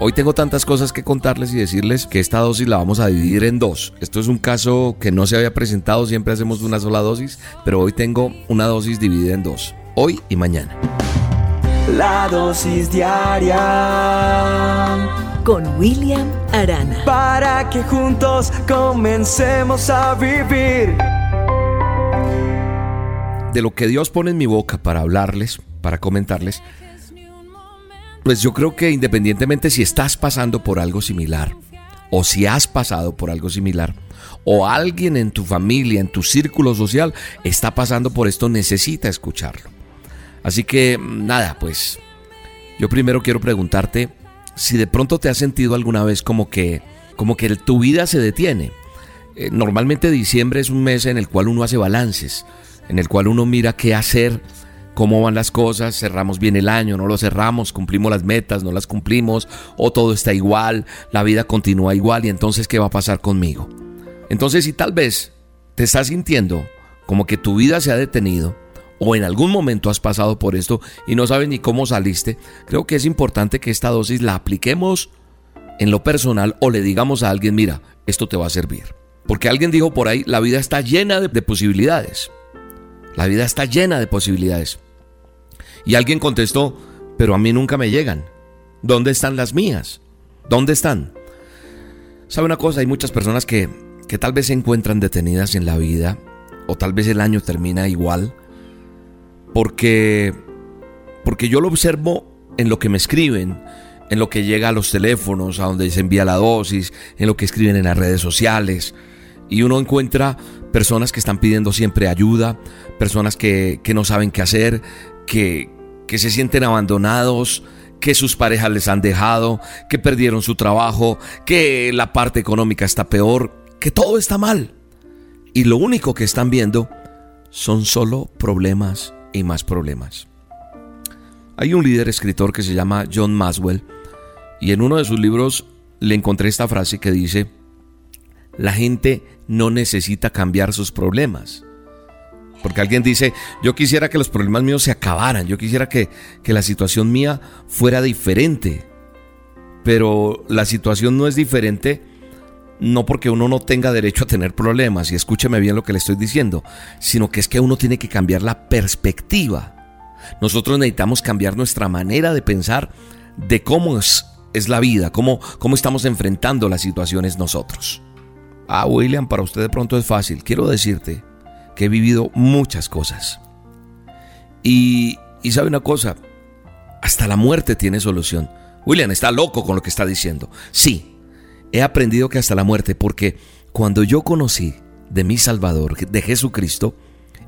Hoy tengo tantas cosas que contarles y decirles que esta dosis la vamos a dividir en dos. Esto es un caso que no se había presentado, siempre hacemos una sola dosis, pero hoy tengo una dosis dividida en dos, hoy y mañana. La dosis diaria con William Arana. Para que juntos comencemos a vivir. De lo que Dios pone en mi boca para hablarles, para comentarles, pues yo creo que independientemente si estás pasando por algo similar, o si has pasado por algo similar, o alguien en tu familia, en tu círculo social, está pasando por esto, necesita escucharlo. Así que nada, pues yo primero quiero preguntarte si de pronto te has sentido alguna vez como que, como que tu vida se detiene. Eh, normalmente diciembre es un mes en el cual uno hace balances, en el cual uno mira qué hacer cómo van las cosas, cerramos bien el año, no lo cerramos, cumplimos las metas, no las cumplimos, o todo está igual, la vida continúa igual y entonces ¿qué va a pasar conmigo? Entonces si tal vez te estás sintiendo como que tu vida se ha detenido, o en algún momento has pasado por esto y no sabes ni cómo saliste, creo que es importante que esta dosis la apliquemos en lo personal o le digamos a alguien, mira, esto te va a servir. Porque alguien dijo por ahí, la vida está llena de, de posibilidades. La vida está llena de posibilidades. Y alguien contestó, pero a mí nunca me llegan. ¿Dónde están las mías? ¿Dónde están? ¿Sabe una cosa? Hay muchas personas que, que tal vez se encuentran detenidas en la vida, o tal vez el año termina igual, porque, porque yo lo observo en lo que me escriben, en lo que llega a los teléfonos, a donde se envía la dosis, en lo que escriben en las redes sociales. Y uno encuentra personas que están pidiendo siempre ayuda, personas que, que no saben qué hacer, que, que se sienten abandonados, que sus parejas les han dejado, que perdieron su trabajo, que la parte económica está peor, que todo está mal. Y lo único que están viendo son solo problemas y más problemas. Hay un líder escritor que se llama John Maswell y en uno de sus libros le encontré esta frase que dice, la gente no necesita cambiar sus problemas, porque alguien dice, yo quisiera que los problemas míos se acabaran, yo quisiera que, que la situación mía fuera diferente. Pero la situación no es diferente no porque uno no tenga derecho a tener problemas, y escúcheme bien lo que le estoy diciendo, sino que es que uno tiene que cambiar la perspectiva. Nosotros necesitamos cambiar nuestra manera de pensar de cómo es, es la vida, cómo, cómo estamos enfrentando las situaciones nosotros. Ah, William, para usted de pronto es fácil. Quiero decirte que he vivido muchas cosas. Y, y sabe una cosa, hasta la muerte tiene solución. William está loco con lo que está diciendo. Sí, he aprendido que hasta la muerte, porque cuando yo conocí de mi Salvador, de Jesucristo,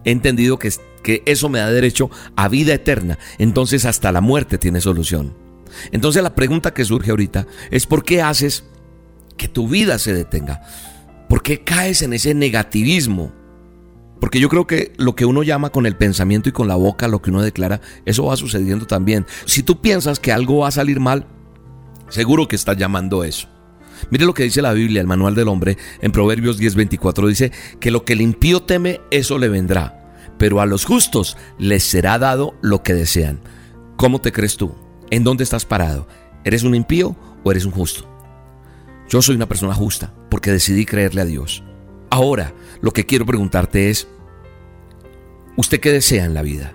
he entendido que, que eso me da derecho a vida eterna. Entonces hasta la muerte tiene solución. Entonces la pregunta que surge ahorita es ¿por qué haces que tu vida se detenga? ¿Por qué caes en ese negativismo? Porque yo creo que lo que uno llama con el pensamiento y con la boca, lo que uno declara, eso va sucediendo también. Si tú piensas que algo va a salir mal, seguro que estás llamando eso. Mire lo que dice la Biblia, el manual del hombre, en Proverbios 10:24 dice que lo que el impío teme, eso le vendrá, pero a los justos les será dado lo que desean. ¿Cómo te crees tú? ¿En dónde estás parado? ¿Eres un impío o eres un justo? Yo soy una persona justa porque decidí creerle a Dios. Ahora, lo que quiero preguntarte es, ¿usted qué desea en la vida?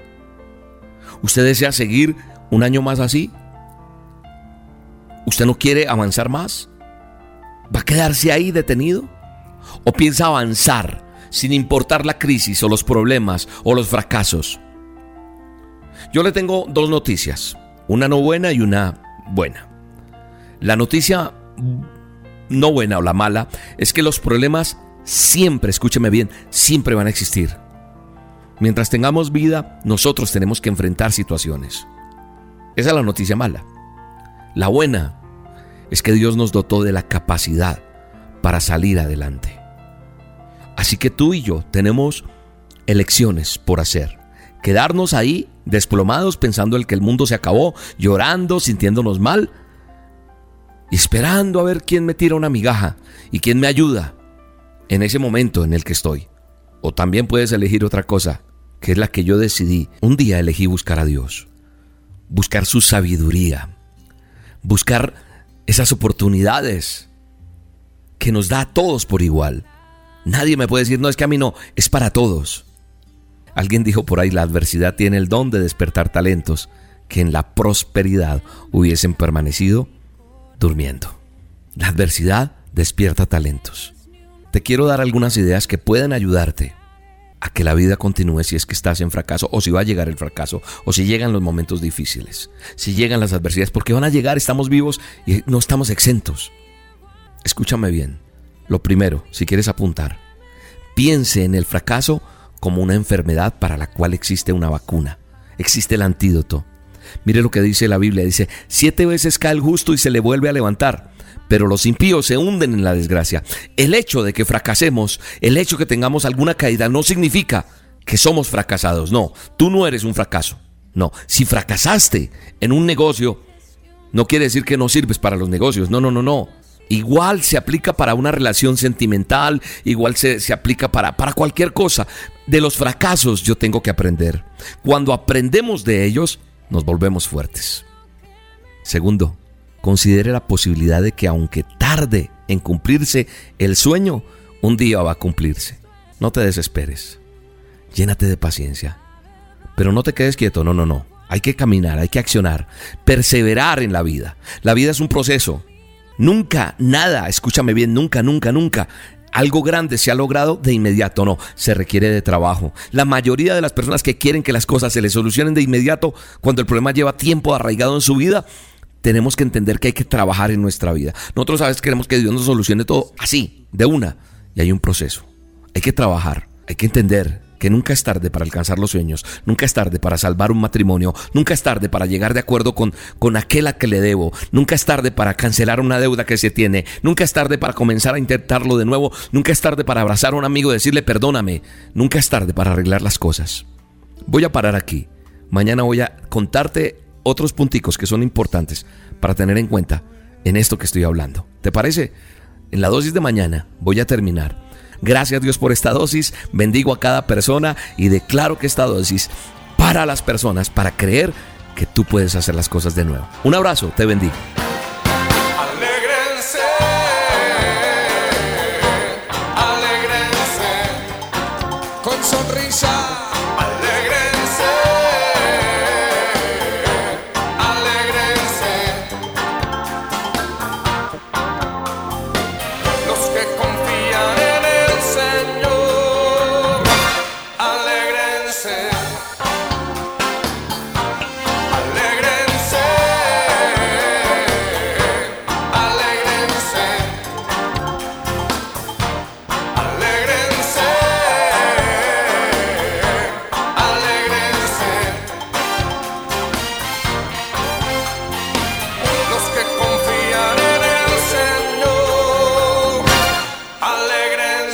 ¿Usted desea seguir un año más así? ¿Usted no quiere avanzar más? ¿Va a quedarse ahí detenido? ¿O piensa avanzar sin importar la crisis o los problemas o los fracasos? Yo le tengo dos noticias, una no buena y una buena. La noticia no buena o la mala es que los problemas siempre, escúcheme bien, siempre van a existir. Mientras tengamos vida, nosotros tenemos que enfrentar situaciones. Esa es la noticia mala. La buena es que Dios nos dotó de la capacidad para salir adelante. Así que tú y yo tenemos elecciones por hacer. Quedarnos ahí desplomados pensando el que el mundo se acabó, llorando, sintiéndonos mal, y esperando a ver quién me tira una migaja y quién me ayuda en ese momento en el que estoy. O también puedes elegir otra cosa, que es la que yo decidí. Un día elegí buscar a Dios, buscar su sabiduría, buscar esas oportunidades que nos da a todos por igual. Nadie me puede decir, no, es que a mí no, es para todos. Alguien dijo por ahí, la adversidad tiene el don de despertar talentos que en la prosperidad hubiesen permanecido durmiendo. La adversidad despierta talentos. Te quiero dar algunas ideas que pueden ayudarte a que la vida continúe si es que estás en fracaso o si va a llegar el fracaso o si llegan los momentos difíciles, si llegan las adversidades, porque van a llegar, estamos vivos y no estamos exentos. Escúchame bien. Lo primero, si quieres apuntar, piense en el fracaso como una enfermedad para la cual existe una vacuna, existe el antídoto. Mire lo que dice la Biblia, dice, siete veces cae el justo y se le vuelve a levantar pero los impíos se hunden en la desgracia. El hecho de que fracasemos, el hecho de que tengamos alguna caída, no significa que somos fracasados. No, tú no eres un fracaso. No, si fracasaste en un negocio, no quiere decir que no sirves para los negocios. No, no, no, no. Igual se aplica para una relación sentimental, igual se, se, aplica para, para cualquier cosa. De los fracasos yo tengo que aprender. Cuando aprendemos de ellos, nos volvemos fuertes. Segundo, considere la posibilidad de que aunque tarde en cumplirse el sueño, un día va a cumplirse. No te desesperes. Llénate de paciencia. Pero no te quedes quieto, no, no, no. Hay que caminar, hay que accionar, perseverar en la vida. La vida es un proceso. Nunca, nada, escúchame bien, nunca, nunca, nunca algo grande se ha logrado de inmediato, no, se requiere de trabajo. La mayoría de las personas que quieren que las cosas se les solucionen de inmediato, cuando el problema lleva tiempo arraigado en su vida, tenemos que entender que hay que trabajar en nuestra vida. Nosotros a veces queremos que Dios nos solucione todo así, de una. Y hay un proceso. Hay que trabajar, hay que entender que nunca es tarde para alcanzar los sueños, nunca es tarde para salvar un matrimonio, nunca es tarde para llegar de acuerdo con, con aquel a que le debo, nunca es tarde para cancelar una deuda que se tiene, nunca es tarde para comenzar a intentarlo de nuevo, nunca es tarde para abrazar a un amigo y decirle perdóname, nunca es tarde para arreglar las cosas. Voy a parar aquí. Mañana voy a contarte otros punticos que son importantes para tener en cuenta en esto que estoy hablando. ¿Te parece? En la dosis de mañana voy a terminar. Gracias Dios por esta dosis, bendigo a cada persona y declaro que esta dosis para las personas, para creer que tú puedes hacer las cosas de nuevo. Un abrazo, te bendigo.